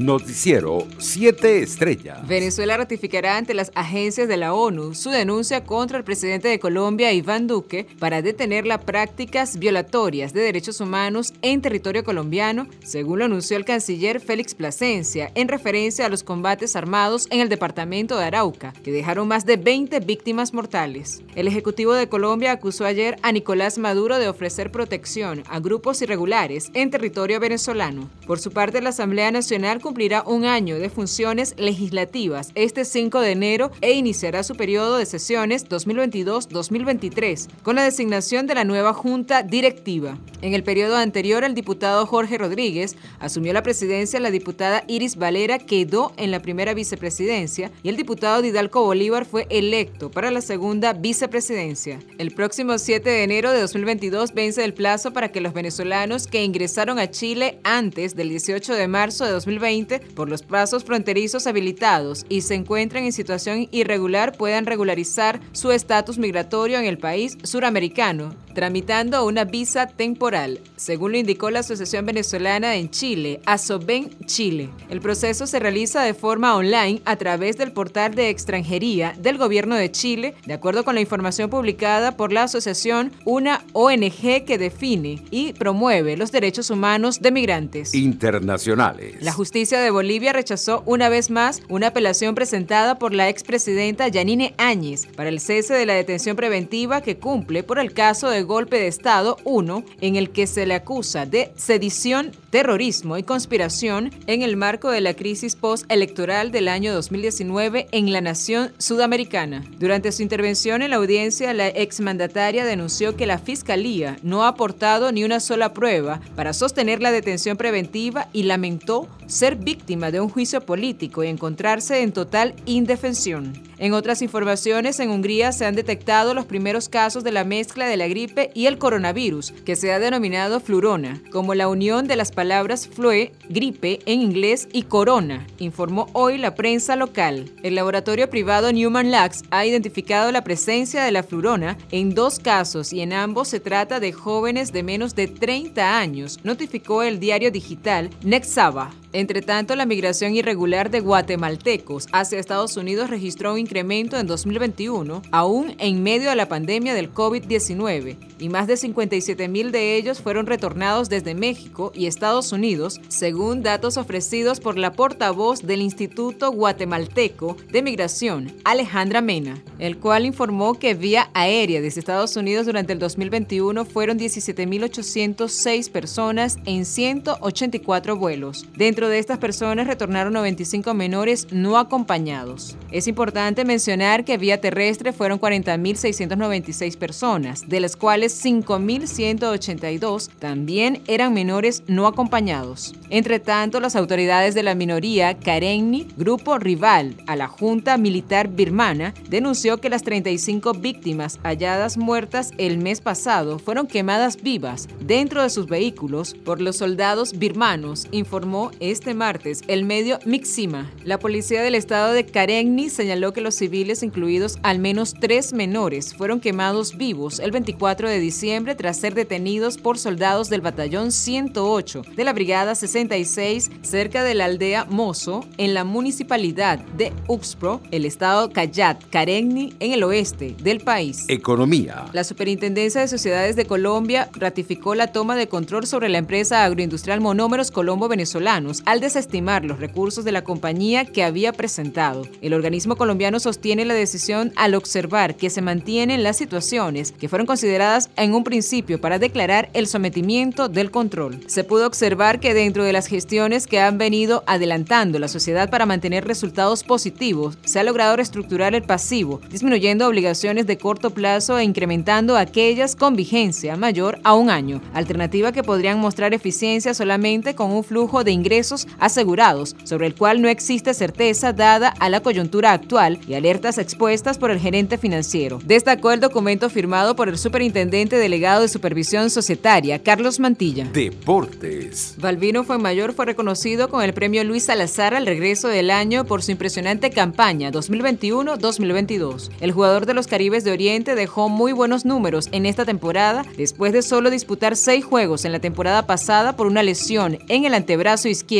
Noticiero 7 Estrellas. Venezuela ratificará ante las agencias de la ONU su denuncia contra el presidente de Colombia, Iván Duque, para detener las prácticas violatorias de derechos humanos en territorio colombiano, según lo anunció el canciller Félix Plasencia, en referencia a los combates armados en el departamento de Arauca, que dejaron más de 20 víctimas mortales. El Ejecutivo de Colombia acusó ayer a Nicolás Maduro de ofrecer protección a grupos irregulares en territorio venezolano. Por su parte, la Asamblea Nacional cumplirá un año de funciones legislativas este 5 de enero e iniciará su periodo de sesiones 2022-2023 con la designación de la nueva Junta Directiva. En el periodo anterior, el diputado Jorge Rodríguez asumió la presidencia, la diputada Iris Valera quedó en la primera vicepresidencia y el diputado Didalco Bolívar fue electo para la segunda vicepresidencia. El próximo 7 de enero de 2022 vence el plazo para que los venezolanos que ingresaron a Chile antes del 18 de marzo de 2020 por los pasos fronterizos habilitados y se encuentran en situación irregular puedan regularizar su estatus migratorio en el país suramericano, tramitando una visa temporal, según lo indicó la Asociación Venezolana en Chile, ASOBEN Chile. El proceso se realiza de forma online a través del portal de extranjería del Gobierno de Chile, de acuerdo con la información publicada por la asociación, una ONG que define y promueve los derechos humanos de migrantes internacionales. La justicia de Bolivia rechazó una vez más una apelación presentada por la expresidenta Yanine Áñez para el cese de la detención preventiva que cumple por el caso de golpe de Estado 1, en el que se le acusa de sedición, terrorismo y conspiración en el marco de la crisis postelectoral del año 2019 en la nación sudamericana. Durante su intervención en la audiencia, la exmandataria denunció que la Fiscalía no ha aportado ni una sola prueba para sostener la detención preventiva y lamentó ser víctima de un juicio político y encontrarse en total indefensión. En otras informaciones, en Hungría se han detectado los primeros casos de la mezcla de la gripe y el coronavirus, que se ha denominado flurona, como la unión de las palabras flue, gripe en inglés y corona, informó hoy la prensa local. El laboratorio privado Newman Labs ha identificado la presencia de la flurona en dos casos y en ambos se trata de jóvenes de menos de 30 años, notificó el diario digital Nexava. Entre tanto, la migración irregular de guatemaltecos hacia Estados Unidos registró un incremento en 2021, aún en medio de la pandemia del COVID-19, y más de 57 mil de ellos fueron retornados desde México y Estados Unidos, según datos ofrecidos por la portavoz del Instituto Guatemalteco de Migración, Alejandra Mena, el cual informó que vía aérea desde Estados Unidos durante el 2021 fueron 17.806 personas en 184 vuelos. De estas personas retornaron 95 menores no acompañados. Es importante mencionar que vía terrestre fueron 40.696 personas, de las cuales 5.182 también eran menores no acompañados. Entre tanto, las autoridades de la minoría Karenni, grupo rival a la Junta Militar Birmana, denunció que las 35 víctimas halladas muertas el mes pasado fueron quemadas vivas dentro de sus vehículos por los soldados birmanos, informó este martes el medio Mixima. La policía del estado de Karenni señaló que los civiles, incluidos al menos tres menores, fueron quemados vivos el 24 de diciembre tras ser detenidos por soldados del batallón 108 de la Brigada 66 cerca de la aldea Mozo en la municipalidad de Uxpro, el estado Cayat, Karenni, en el oeste del país. Economía. La Superintendencia de Sociedades de Colombia ratificó la toma de control sobre la empresa agroindustrial Monómeros Colombo Venezolanos al desestimar los recursos de la compañía que había presentado. El organismo colombiano sostiene la decisión al observar que se mantienen las situaciones que fueron consideradas en un principio para declarar el sometimiento del control. Se pudo observar que dentro de las gestiones que han venido adelantando la sociedad para mantener resultados positivos, se ha logrado reestructurar el pasivo, disminuyendo obligaciones de corto plazo e incrementando aquellas con vigencia mayor a un año, alternativa que podrían mostrar eficiencia solamente con un flujo de ingresos asegurados, sobre el cual no existe certeza dada a la coyuntura actual y alertas expuestas por el gerente financiero. Destacó el documento firmado por el superintendente delegado de supervisión societaria, Carlos Mantilla. Deportes. Balvino Fuenmayor fue reconocido con el premio Luis Salazar al regreso del año por su impresionante campaña 2021-2022. El jugador de los Caribes de Oriente dejó muy buenos números en esta temporada después de solo disputar seis juegos en la temporada pasada por una lesión en el antebrazo izquierdo